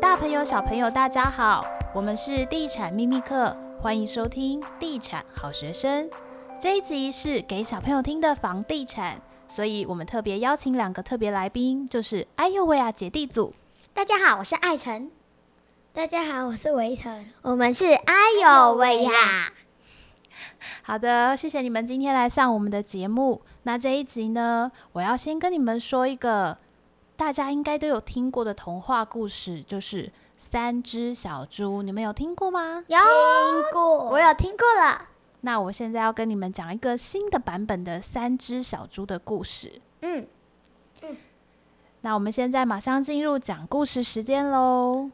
大朋友、小朋友，大家好，我们是地产秘密课，欢迎收听地产好学生。这一集是给小朋友听的房地产，所以我们特别邀请两个特别来宾，就是哎呦喂啊姐弟组。大家好，我是艾辰。大家好，我是维辰。我们是哎呦喂呀。好的，谢谢你们今天来上我们的节目。那这一集呢，我要先跟你们说一个。大家应该都有听过的童话故事，就是三只小猪。你们有听过吗？有听过，我有听过了。那我现在要跟你们讲一个新的版本的三只小猪的故事。嗯嗯。那我们现在马上进入讲故事时间喽。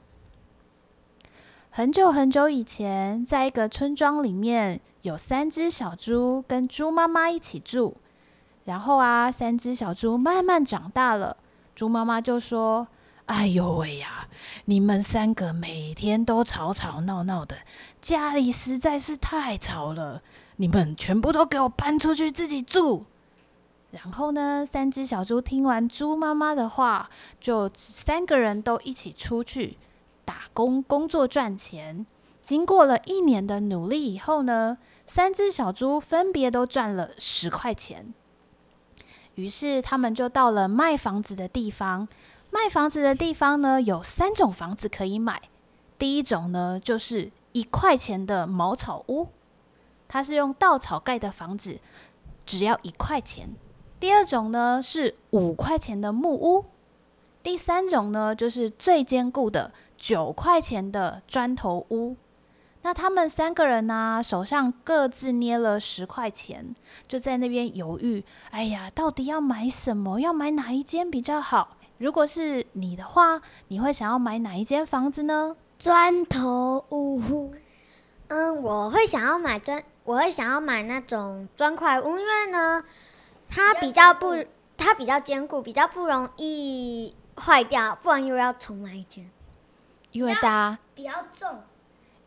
很久很久以前，在一个村庄里面，有三只小猪跟猪妈妈一起住。然后啊，三只小猪慢慢长大了。猪妈妈就说：“哎呦喂呀，你们三个每天都吵吵闹闹的，家里实在是太吵了。你们全部都给我搬出去自己住。”然后呢，三只小猪听完猪妈妈的话，就三个人都一起出去打工工作赚钱。经过了一年的努力以后呢，三只小猪分别都赚了十块钱。于是他们就到了卖房子的地方。卖房子的地方呢，有三种房子可以买。第一种呢，就是一块钱的茅草屋，它是用稻草盖的房子，只要一块钱。第二种呢，是五块钱的木屋。第三种呢，就是最坚固的九块钱的砖头屋。那他们三个人呢、啊，手上各自捏了十块钱，就在那边犹豫。哎呀，到底要买什么？要买哪一间比较好？如果是你的话，你会想要买哪一间房子呢？砖头屋。嗯，我会想要买砖，我会想要买那种砖块屋，因为呢，它比较不，它比较坚固，比较不容易坏掉，不然又要重买一间。因为大家比较重。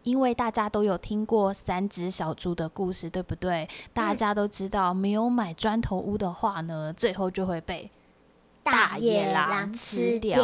因为大家都有听过三只小猪的故事，对不对？大家都知道，没有买砖头屋的话呢，最后就会被大野狼吃掉。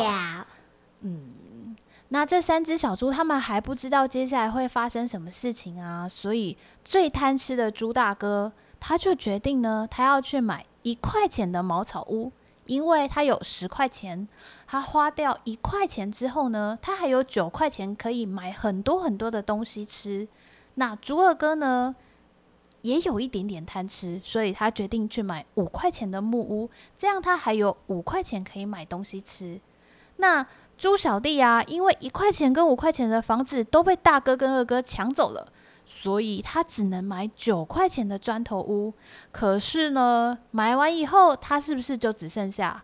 嗯，那这三只小猪他们还不知道接下来会发生什么事情啊，所以最贪吃的猪大哥他就决定呢，他要去买一块钱的茅草屋。因为他有十块钱，他花掉一块钱之后呢，他还有九块钱可以买很多很多的东西吃。那猪二哥呢，也有一点点贪吃，所以他决定去买五块钱的木屋，这样他还有五块钱可以买东西吃。那猪小弟啊，因为一块钱跟五块钱的房子都被大哥跟二哥抢走了。所以他只能买九块钱的砖头屋，可是呢，买完以后他是不是就只剩下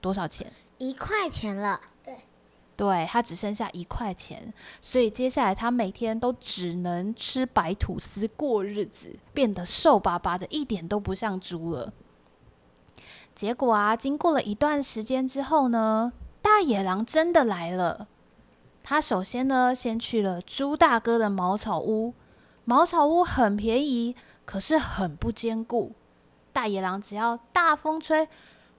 多少钱？一块钱了。对，对，他只剩下一块钱，所以接下来他每天都只能吃白吐司过日子，变得瘦巴巴的，一点都不像猪了。结果啊，经过了一段时间之后呢，大野狼真的来了。他首先呢，先去了猪大哥的茅草屋。茅草屋很便宜，可是很不坚固。大野狼只要大风吹，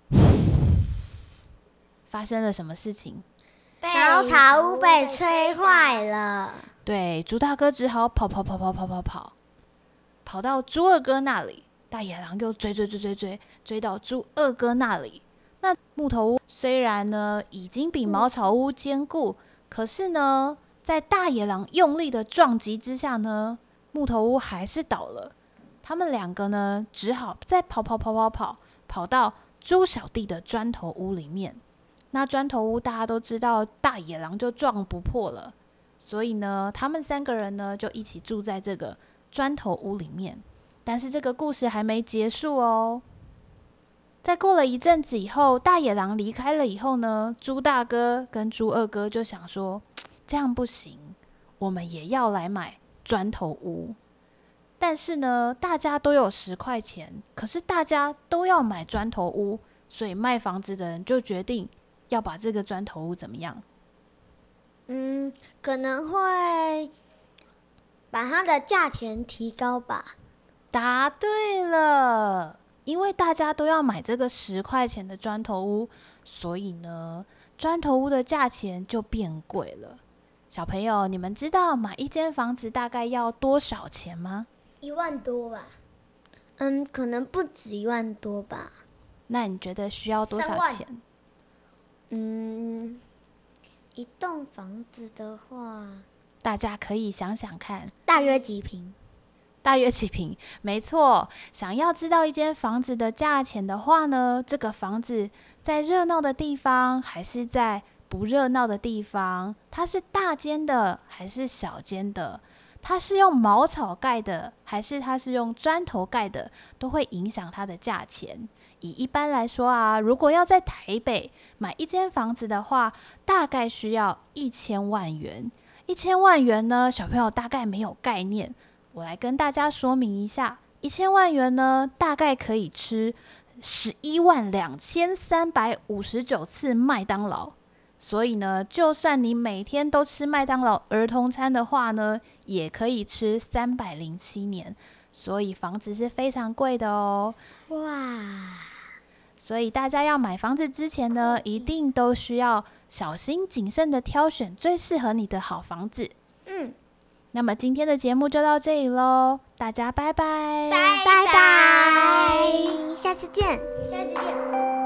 发生了什么事情？茅草屋被吹坏了。对，猪大哥只好跑跑跑跑跑跑跑，跑到猪二哥那里。大野狼又追追追追追，追到猪二哥那里。那木头屋虽然呢已经比茅草屋坚固，可是呢，在大野狼用力的撞击之下呢，木头屋还是倒了，他们两个呢，只好再跑跑跑跑跑，跑到猪小弟的砖头屋里面。那砖头屋大家都知道，大野狼就撞不破了，所以呢，他们三个人呢就一起住在这个砖头屋里面。但是这个故事还没结束哦。在过了一阵子以后，大野狼离开了以后呢，猪大哥跟猪二哥就想说，这样不行，我们也要来买。砖头屋，但是呢，大家都有十块钱，可是大家都要买砖头屋，所以卖房子的人就决定要把这个砖头屋怎么样？嗯，可能会把它的价钱提高吧。答对了，因为大家都要买这个十块钱的砖头屋，所以呢，砖头屋的价钱就变贵了。小朋友，你们知道买一间房子大概要多少钱吗？一万多吧。嗯，可能不止一万多吧。那你觉得需要多少钱？嗯，一栋房子的话，大家可以想想看，大约几平？大约几平？没错。想要知道一间房子的价钱的话呢，这个房子在热闹的地方还是在不热闹的地方？它是大间的还是小间的？它是用茅草盖的还是它是用砖头盖的？都会影响它的价钱。以一般来说啊，如果要在台北买一间房子的话，大概需要一千万元。一千万元呢，小朋友大概没有概念。我来跟大家说明一下，一千万元呢，大概可以吃十一万两千三百五十九次麦当劳。所以呢，就算你每天都吃麦当劳儿童餐的话呢，也可以吃三百零七年。所以房子是非常贵的哦。哇！所以大家要买房子之前呢，一定都需要小心谨慎的挑选最适合你的好房子。嗯。那么今天的节目就到这里喽，大家拜拜，拜拜，下次见，下次见。